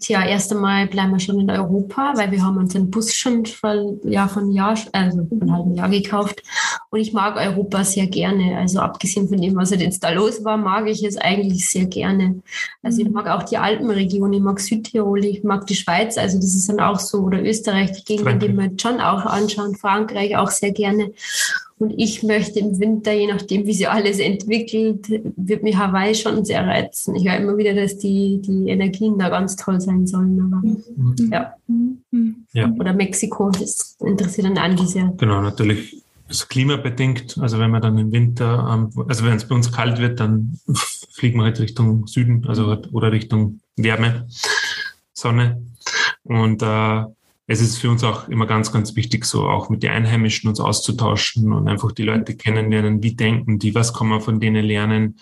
Tja, erst einmal bleiben wir schon in Europa, weil wir haben uns einen Bus schon vor, ja, von Jahr, also von einem halben Jahr gekauft. Und ich mag Europa sehr gerne. Also abgesehen von dem, was jetzt da los war, mag ich es eigentlich sehr gerne. Also ich mhm. mag auch die Alpenregion, ich mag Südtirol, ich mag die Schweiz. Also das ist dann auch so, oder Österreich, die Gegend, die wir schon auch anschauen. Frankreich auch sehr gerne. Und ich möchte im Winter, je nachdem, wie sich alles entwickelt, wird mich Hawaii schon sehr reizen. Ich höre immer wieder, dass die, die Energien da ganz toll sein sollen. Aber, mhm. ja. ja. Oder Mexiko, das interessiert dann an sehr. Genau, natürlich ist klimabedingt. Also wenn man dann im Winter, ähm, also wenn es bei uns kalt wird, dann fliegt man halt Richtung Süden, also halt, oder Richtung Wärme, Sonne. Und äh, es ist für uns auch immer ganz, ganz wichtig, so auch mit den Einheimischen uns auszutauschen und einfach die Leute kennenlernen, wie denken die, was kann man von denen lernen,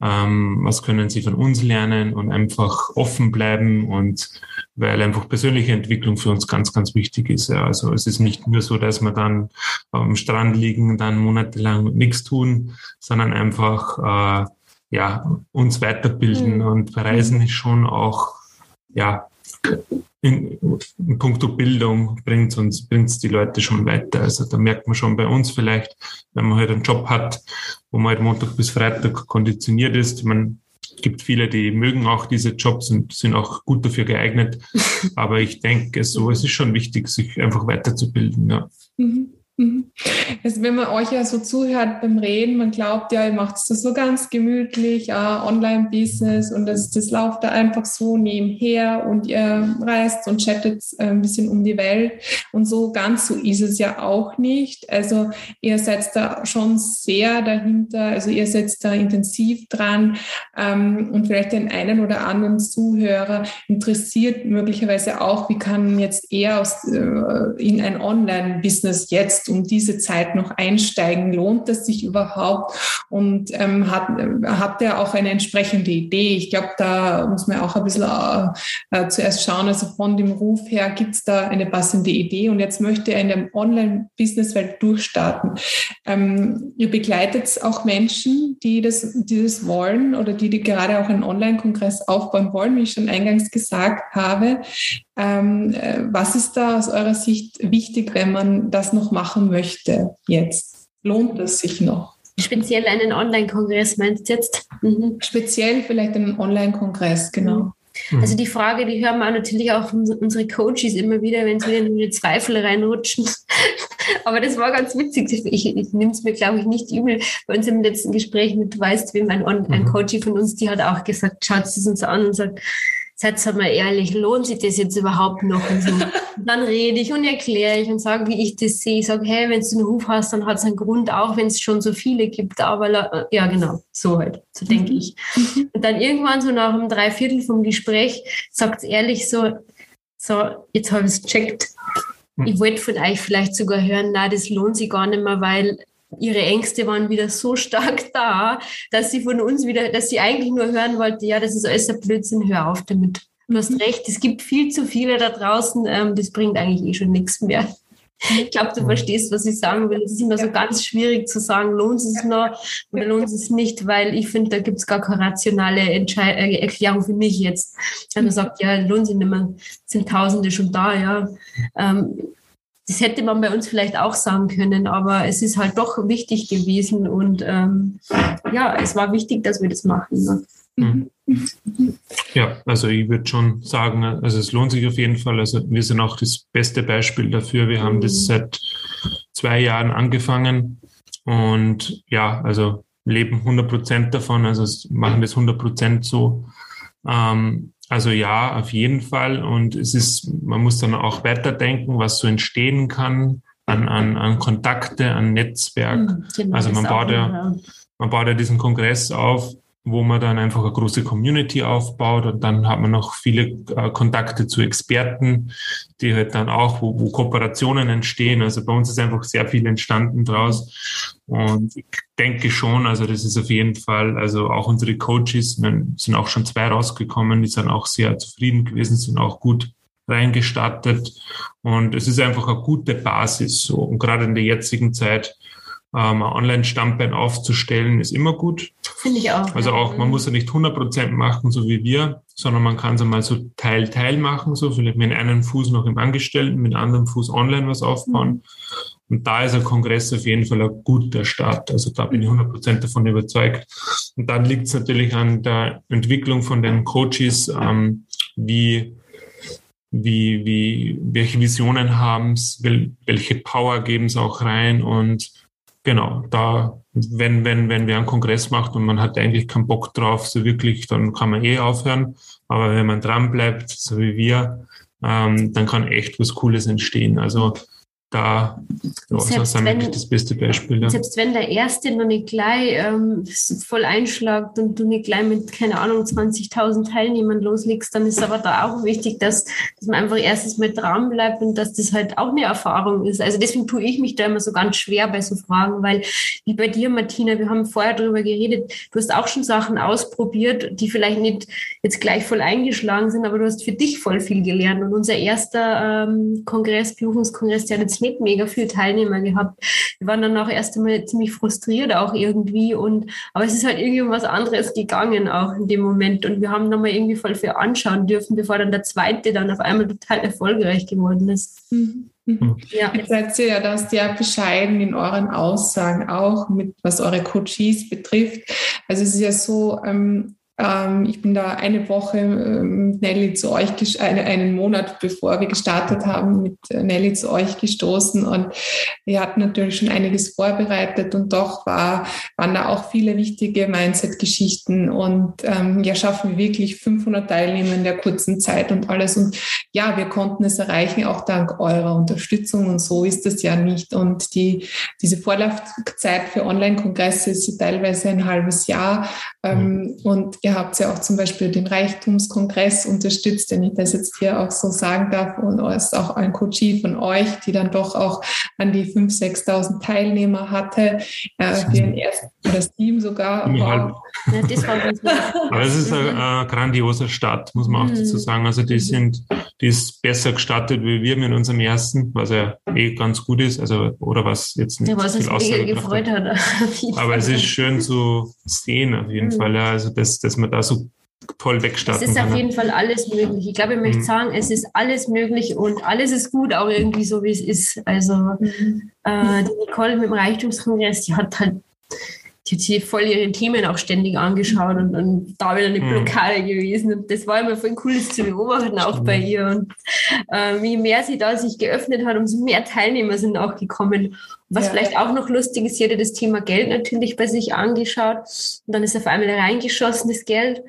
ähm, was können sie von uns lernen und einfach offen bleiben und weil einfach persönliche Entwicklung für uns ganz, ganz wichtig ist. Ja. Also es ist nicht nur so, dass wir dann am Strand liegen, dann monatelang nichts tun, sondern einfach äh, ja, uns weiterbilden mhm. und Reisen ist schon auch ja, in, in puncto Bildung bringt uns bringt's die Leute schon weiter. Also da merkt man schon bei uns vielleicht, wenn man halt einen Job hat, wo man halt Montag bis Freitag konditioniert ist. Man gibt viele, die mögen auch diese Jobs und sind auch gut dafür geeignet. Aber ich denke, so es ist schon wichtig, sich einfach weiterzubilden. Ja. Mhm. Mhm. Also wenn man euch ja so zuhört beim Reden, man glaubt ja, ihr macht das so ganz gemütlich, uh, Online-Business und das, das läuft da einfach so nebenher und ihr reist und chattet äh, ein bisschen um die Welt und so ganz so ist es ja auch nicht. Also ihr seid da schon sehr dahinter, also ihr setzt da intensiv dran ähm, und vielleicht den einen oder anderen Zuhörer interessiert möglicherweise auch, wie kann jetzt er aus, äh, in ein Online-Business jetzt jetzt um diese Zeit noch einsteigen? Lohnt das sich überhaupt? Und ähm, hat, hat er auch eine entsprechende Idee? Ich glaube, da muss man auch ein bisschen äh, äh zuerst schauen, also von dem Ruf her gibt es da eine passende Idee und jetzt möchte er in der Online-Business-Welt durchstarten. Ähm, ihr begleitet auch Menschen, die das, die das wollen oder die, die gerade auch einen Online-Kongress aufbauen wollen, wie ich schon eingangs gesagt habe. Ähm, äh, was ist da aus eurer Sicht wichtig, wenn man das noch machen möchte jetzt? Lohnt es sich noch? Speziell einen Online-Kongress meinst du jetzt? Mhm. Speziell vielleicht einen Online-Kongress, genau. Mhm. Also die Frage, die hören wir natürlich auch von unsere Coaches immer wieder, wenn sie in die Zweifel reinrutschen. Aber das war ganz witzig. Ich, ich nehme es mir, glaube ich, nicht übel. Bei uns im letzten Gespräch mit, du weißt, wem ein, ein mhm. Coach von uns, die hat auch gesagt, schaut es uns an und sagt, seid mal ehrlich, lohnt sich das jetzt überhaupt noch? Und, so. und dann rede ich und erkläre ich und sage, wie ich das sehe. Ich sage, hey, wenn du einen Ruf hast, dann hat es einen Grund, auch wenn es schon so viele gibt. Aber ja, genau, so halt, so denke mhm. ich. Und dann irgendwann so nach einem Dreiviertel vom Gespräch sagt es ehrlich so, so, jetzt habe ich es gecheckt. Mhm. Ich wollte von euch vielleicht sogar hören, na, das lohnt sich gar nicht mehr, weil ihre Ängste waren wieder so stark da, dass sie von uns wieder, dass sie eigentlich nur hören wollte, ja, das ist alles ein Blödsinn, hör auf damit. Du hast mhm. recht, es gibt viel zu viele da draußen, ähm, das bringt eigentlich eh schon nichts mehr. Ich glaube, du verstehst, was ich sagen will. Es ist immer so ganz schwierig zu sagen, lohnt es noch oder lohnt es nicht, weil ich finde, da gibt es gar keine rationale Entschei äh, Erklärung für mich jetzt. Wenn man sagt, ja, lohnt sich nicht mehr, sind Tausende schon da, ja. Ähm, das hätte man bei uns vielleicht auch sagen können, aber es ist halt doch wichtig gewesen und ähm, ja, es war wichtig, dass wir das machen. Ne? Mhm. Ja, also ich würde schon sagen, also es lohnt sich auf jeden Fall. Also wir sind auch das beste Beispiel dafür. Wir haben das mhm. seit zwei Jahren angefangen und ja, also leben 100 Prozent davon, also machen das 100 Prozent so. Ähm, also ja, auf jeden Fall. Und es ist, man muss dann auch weiterdenken, was so entstehen kann an, an, an Kontakte, an Netzwerk. Mhm, genau, also man baut ja, man baut ja diesen Kongress auf wo man dann einfach eine große Community aufbaut und dann hat man noch viele äh, Kontakte zu Experten, die halt dann auch, wo, wo Kooperationen entstehen. Also bei uns ist einfach sehr viel entstanden draus und ich denke schon, also das ist auf jeden Fall, also auch unsere Coaches sind auch schon zwei rausgekommen, die sind auch sehr zufrieden gewesen, sind auch gut reingestattet und es ist einfach eine gute Basis so und gerade in der jetzigen Zeit ähm, ein Online-Standbein aufzustellen, ist immer gut. Finde ich auch. Also auch, man muss ja nicht 100% machen, so wie wir, sondern man kann es einmal so Teil-Teil machen, so vielleicht mit einem Fuß noch im Angestellten, mit einem anderen Fuß online was aufbauen. Mhm. Und da ist ein Kongress auf jeden Fall ein guter Start. Also da bin ich 100% davon überzeugt. Und dann liegt es natürlich an der Entwicklung von den Coaches, ähm, wie wie, wie, welche Visionen haben es, welche Power geben es auch rein und Genau, da, wenn, wenn, wenn wer einen Kongress macht und man hat eigentlich keinen Bock drauf, so wirklich, dann kann man eh aufhören. Aber wenn man dran bleibt, so wie wir, ähm, dann kann echt was Cooles entstehen. Also da ja, selbst das ist wenn, das beste Beispiel. Ja. Selbst wenn der Erste noch nicht gleich ähm, voll einschlagt und du nicht gleich mit, keine Ahnung, 20.000 Teilnehmern loslegst, dann ist aber da auch wichtig, dass, dass man einfach erstens mal dran bleibt und dass das halt auch eine Erfahrung ist. Also deswegen tue ich mich da immer so ganz schwer bei so Fragen, weil wie bei dir, Martina, wir haben vorher darüber geredet, du hast auch schon Sachen ausprobiert, die vielleicht nicht jetzt gleich voll eingeschlagen sind, aber du hast für dich voll viel gelernt. Und unser erster ähm, Kongress, Berufungskongress, der hat jetzt nicht mega viele Teilnehmer gehabt. Wir waren dann auch erst einmal ziemlich frustriert auch irgendwie und aber es ist halt irgendwie um was anderes gegangen auch in dem Moment und wir haben nochmal irgendwie voll viel anschauen dürfen, bevor dann der zweite dann auf einmal total erfolgreich geworden ist. Mhm. Mhm. Ja. Jetzt seid ihr ja da sehr bescheiden in euren Aussagen auch, mit was eure Coaches betrifft. Also es ist ja so, ähm, ich bin da eine Woche ähm, mit Nelly zu euch, einen Monat bevor wir gestartet haben, mit äh, Nelly zu euch gestoßen und wir hatten natürlich schon einiges vorbereitet und doch war, waren da auch viele wichtige Mindset-Geschichten und ähm, ja, schaffen wir wirklich 500 Teilnehmer in der kurzen Zeit und alles und ja, wir konnten es erreichen, auch dank eurer Unterstützung und so ist es ja nicht und die, diese Vorlaufzeit für Online-Kongresse ist teilweise ein halbes Jahr ähm, und Ihr habt ja auch zum Beispiel den Reichtumskongress unterstützt, den ich das jetzt hier auch so sagen darf. Und es ist auch ein Coachie von euch, die dann doch auch an die 5.000, 6.000 Teilnehmer hatte, äh, für den ersten, das Team sogar. Wow. Ja, das war Aber es ist eine, eine grandiose Stadt, muss man auch dazu mhm. sagen. Also die sind, die ist besser gestartet wie wir mit unserem ersten, was ja eh ganz gut ist, also oder was jetzt nicht ja, was viel Aussage gefreut hat. Aber es ist schön zu sehen auf jeden mhm. Fall. Ja. Also das, das man da so toll wegstarten Es ist auf jeden Fall alles möglich. Ich glaube, ich möchte mhm. sagen, es ist alles möglich und alles ist gut, auch irgendwie so, wie es ist. Also mhm. äh, die Nicole mit dem Reichtumskongress, die hat halt die hat sich voll ihre Themen auch ständig angeschaut und, und da wieder eine mhm. Blockade mhm. gewesen. Und das war immer voll cool zu beobachten, auch bei ihr. Und äh, je mehr sie da sich geöffnet hat, umso mehr Teilnehmer sind auch gekommen. Was ja. vielleicht auch noch lustig ist, sie hatte das Thema Geld natürlich bei sich angeschaut. Und dann ist auf einmal reingeschossen, das Geld.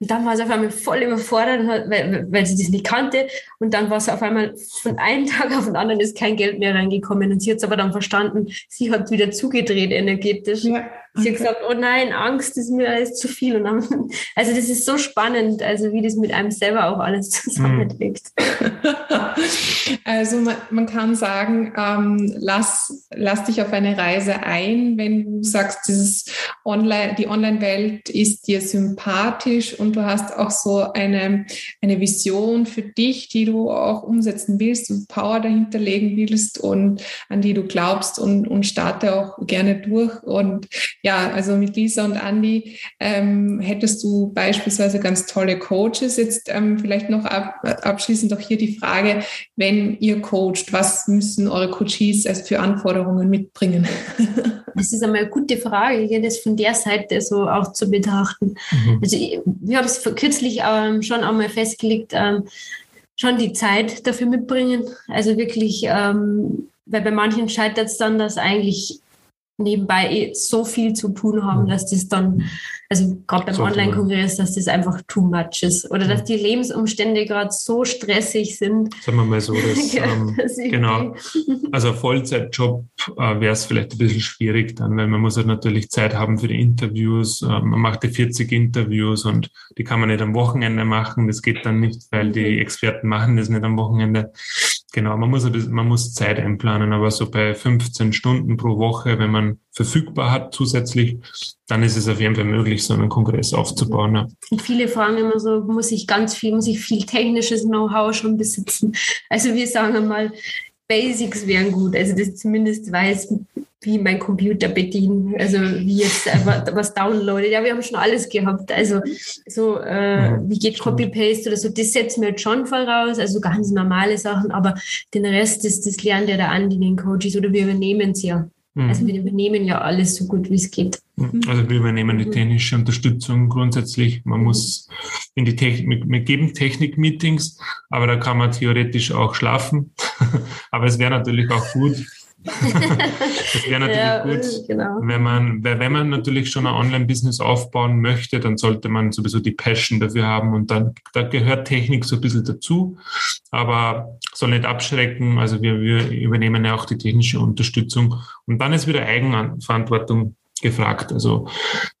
Und dann war sie auf einmal voll überfordert, weil, weil sie das nicht kannte. Und dann war sie auf einmal von einem Tag auf den anderen ist kein Geld mehr reingekommen. Und sie hat es aber dann verstanden, sie hat wieder zugedreht energetisch. Ja. Sie hat gesagt, oh nein, Angst ist mir alles zu viel. Und dann, also das ist so spannend, also wie das mit einem selber auch alles zusammenträgt. Also man, man kann sagen, ähm, lass, lass dich auf eine Reise ein, wenn du sagst, dieses Online, die Online-Welt ist dir sympathisch und du hast auch so eine, eine Vision für dich, die du auch umsetzen willst und Power dahinter legen willst und an die du glaubst und, und starte auch gerne durch. Und ja, also mit Lisa und Andy ähm, hättest du beispielsweise ganz tolle Coaches. Jetzt ähm, vielleicht noch ab, abschließend auch hier die Frage, wenn ihr coacht, was müssen eure Coaches als für Anforderungen mitbringen? Das ist einmal eine gute Frage, das von der Seite so auch zu betrachten. Mhm. Also wir haben es kürzlich ähm, schon einmal festgelegt, ähm, schon die Zeit dafür mitbringen. Also wirklich, ähm, weil bei manchen scheitert es dann, dass eigentlich nebenbei eh so viel zu tun haben, mhm. dass das dann, also gerade beim Online-Kongress, dass das einfach too much ist. Oder dass die Lebensumstände gerade so stressig sind. Sagen wir mal so, dass, ähm, genau. Also Vollzeitjob äh, wäre es vielleicht ein bisschen schwierig dann, weil man muss halt natürlich Zeit haben für die Interviews. Äh, man macht die 40 Interviews und die kann man nicht am Wochenende machen. Das geht dann nicht, weil die mhm. Experten machen das nicht am Wochenende. Genau, man muss, man muss Zeit einplanen, aber so bei 15 Stunden pro Woche, wenn man verfügbar hat zusätzlich, dann ist es auf jeden Fall möglich, so einen Kongress aufzubauen. Ja. Und viele fragen immer so, muss ich ganz viel, muss ich viel technisches Know-how schon besitzen? Also wir sagen mal, Basics wären gut, also dass ich zumindest weiß, wie mein Computer bedienen, also wie jetzt äh, was downloadet. Ja, wir haben schon alles gehabt. Also so, äh, wie geht Copy-Paste oder so, das setzen wir jetzt schon voraus, also ganz normale Sachen, aber den Rest, das, das lernt ja der Andi, den Coaches, oder wir übernehmen es ja. Mhm. Also wir übernehmen ja alles so gut, wie es geht. Mhm. Also wir übernehmen die mhm. technische Unterstützung grundsätzlich. Man muss in die Technik, wir geben Technik-Meetings, aber da kann man theoretisch auch schlafen. aber es wäre natürlich auch gut, das wäre natürlich ja, gut. Genau. Wenn, man, wenn man natürlich schon ein Online-Business aufbauen möchte, dann sollte man sowieso die Passion dafür haben und dann da gehört Technik so ein bisschen dazu, aber soll nicht abschrecken. Also wir, wir übernehmen ja auch die technische Unterstützung und dann ist wieder Eigenverantwortung gefragt. Also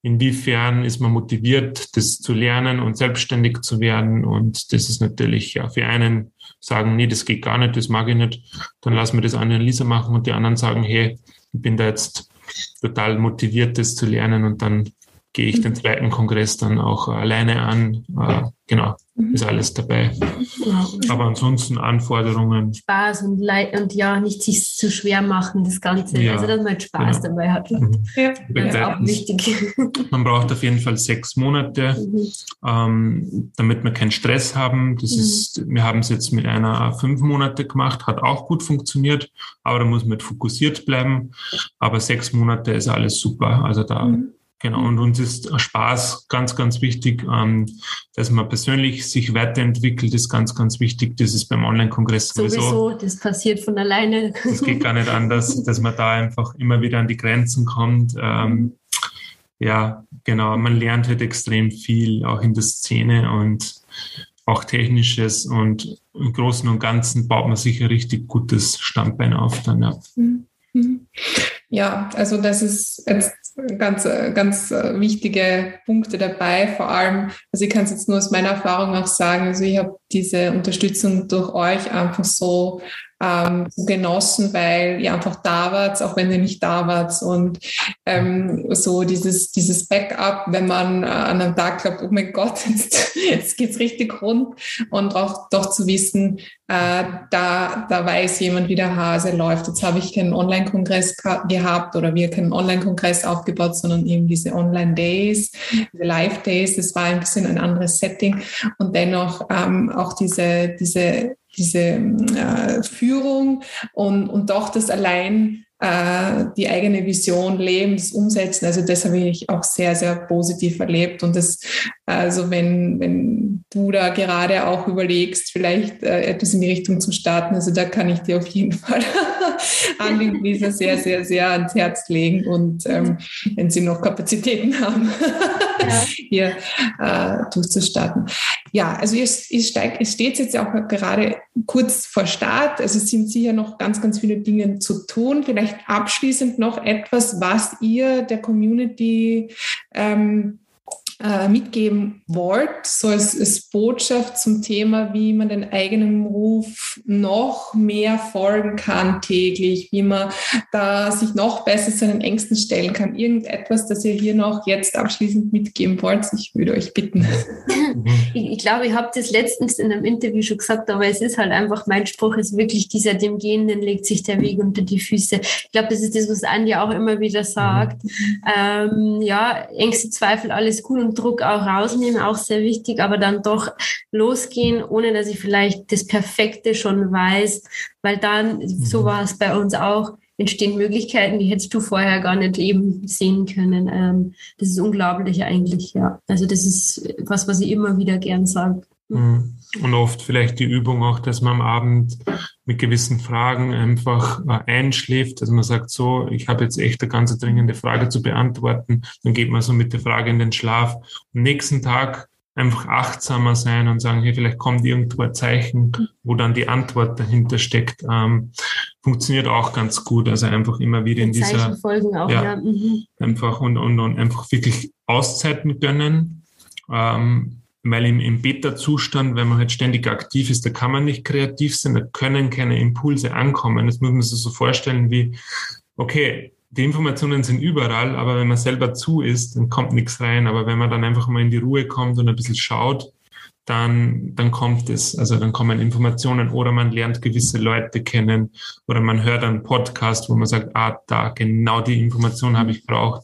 inwiefern ist man motiviert, das zu lernen und selbstständig zu werden? Und das ist natürlich ja für einen sagen, nee, das geht gar nicht, das mag ich nicht, dann lassen wir das den Lisa machen und die anderen sagen, hey, ich bin da jetzt total motiviert, das zu lernen und dann gehe ich den zweiten Kongress dann auch alleine an. Äh, genau, mhm. ist alles dabei. Aber ansonsten Anforderungen. Spaß und Leid und ja, nicht sich zu schwer machen, das Ganze. Ja, also, dass man Spaß genau. dabei hat. Mhm. Ja, das ist auch wichtig. Man braucht auf jeden Fall sechs Monate, mhm. ähm, damit wir keinen Stress haben. Das mhm. ist, wir haben es jetzt mit einer fünf Monate gemacht, hat auch gut funktioniert, aber da muss man fokussiert bleiben. Aber sechs Monate ist alles super. Also da mhm. Genau, und uns ist Spaß ganz, ganz wichtig, ähm, dass man persönlich sich weiterentwickelt, ist ganz, ganz wichtig. Das ist beim Online-Kongress sowieso. Sowieso, das passiert von alleine. Das geht gar nicht anders, dass man da einfach immer wieder an die Grenzen kommt. Ähm, ja, genau, man lernt halt extrem viel, auch in der Szene und auch Technisches und im Großen und Ganzen baut man sich ein richtig gutes Standbein auf dann, ja. Mhm. Mhm. Ja, also das ist jetzt ganz, ganz wichtige Punkte dabei. Vor allem, also ich kann es jetzt nur aus meiner Erfahrung auch sagen, also ich habe diese Unterstützung durch euch einfach so ähm, genossen, weil ihr einfach da wart, auch wenn ihr nicht da wart. Und ähm, so dieses, dieses Backup, wenn man äh, an einem Tag glaubt, oh mein Gott, jetzt, jetzt geht's richtig rund und auch doch zu wissen, äh, da, da weiß jemand, wie der Hase läuft. Jetzt habe ich keinen Online-Kongress gehabt oder wir keinen Online-Kongress aufgebaut, sondern eben diese Online-Days, diese Live-Days. Das war ein bisschen ein anderes Setting und dennoch ähm, auch diese, diese diese äh, Führung und, und doch das allein äh, die eigene Vision leben, das umsetzen. Also das habe ich auch sehr, sehr positiv erlebt. Und das, also wenn, wenn du da gerade auch überlegst, vielleicht äh, etwas in die Richtung zu starten, also da kann ich dir auf jeden Fall Andi und Lisa sehr, sehr, sehr ans Herz legen und ähm, wenn sie noch Kapazitäten haben, hier äh, durchzustarten. Ja, also ihr, ihr, steigt, ihr steht jetzt ja auch gerade kurz vor Start, also sind sicher noch ganz, ganz viele Dinge zu tun. Vielleicht abschließend noch etwas, was ihr der Community ähm, äh, mitgeben wollt, so als, als, Botschaft zum Thema, wie man den eigenen Ruf noch mehr folgen kann täglich, wie man da sich noch besser seinen Ängsten stellen kann. Irgendetwas, das ihr hier noch jetzt abschließend mitgeben wollt, ich würde euch bitten. Ich, ich glaube, ich habe das letztens in einem Interview schon gesagt, aber es ist halt einfach, mein Spruch ist wirklich dieser, dem Gehenden legt sich der Weg unter die Füße. Ich glaube, das ist das, was Andi auch immer wieder sagt. Mhm. Ähm, ja, Ängste, Zweifel, alles gut und Druck auch rausnehmen, auch sehr wichtig, aber dann doch losgehen, ohne dass ich vielleicht das Perfekte schon weiß, weil dann, so mhm. war es bei uns auch, entstehen Möglichkeiten, die hättest du vorher gar nicht eben sehen können. Ähm, das ist unglaublich eigentlich, ja. Also das ist was, was ich immer wieder gern sage. Mhm. Und oft vielleicht die Übung auch, dass man am Abend mit gewissen Fragen einfach äh, einschläft. Also man sagt so, ich habe jetzt echt eine ganz dringende Frage zu beantworten. Dann geht man so mit der Frage in den Schlaf. Am nächsten Tag einfach achtsamer sein und sagen, hey, vielleicht kommt irgendwo ein Zeichen, wo dann die Antwort dahinter steckt. Ähm, funktioniert auch ganz gut. Also einfach immer wieder in dieser Folgen auch, ja, ja. Mhm. einfach und, und, und einfach wirklich Auszeiten gönnen. Ähm, weil im, im Beta-Zustand, wenn man halt ständig aktiv ist, da kann man nicht kreativ sein, da können keine Impulse ankommen. Das muss man sich so vorstellen wie, okay, die Informationen sind überall, aber wenn man selber zu ist, dann kommt nichts rein. Aber wenn man dann einfach mal in die Ruhe kommt und ein bisschen schaut, dann, dann kommt es. Also dann kommen Informationen oder man lernt gewisse Leute kennen oder man hört einen Podcast, wo man sagt, ah, da genau die Information habe ich braucht.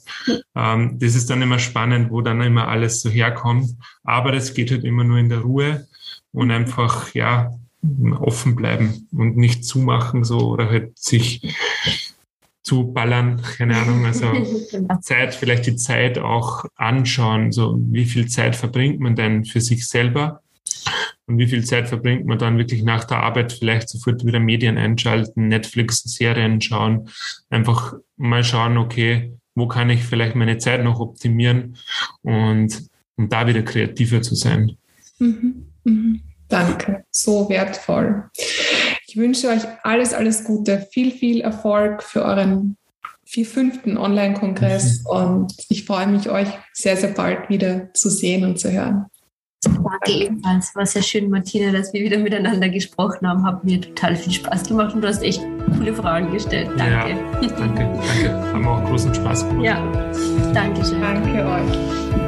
Ähm, das ist dann immer spannend, wo dann immer alles so herkommt. Aber es geht halt immer nur in der Ruhe und einfach, ja, offen bleiben und nicht zumachen so oder halt sich zuballern, keine Ahnung, also genau. Zeit, vielleicht die Zeit auch anschauen, so wie viel Zeit verbringt man denn für sich selber und wie viel Zeit verbringt man dann wirklich nach der Arbeit vielleicht sofort wieder Medien einschalten, Netflix, Serien schauen, einfach mal schauen, okay, wo kann ich vielleicht meine Zeit noch optimieren und um da wieder kreativer zu sein. Mhm. Mhm. Danke, so wertvoll. Ich wünsche euch alles, alles Gute, viel, viel Erfolg für euren fünften Online-Kongress und ich freue mich, euch sehr, sehr bald wieder zu sehen und zu hören. Danke ebenfalls. War sehr schön, Martina, dass wir wieder miteinander gesprochen haben. Hat mir total viel Spaß gemacht und du hast echt coole Fragen gestellt. Danke. Ja, danke, danke. Haben auch großen Spaß gemacht. Ja, danke schön. Danke euch.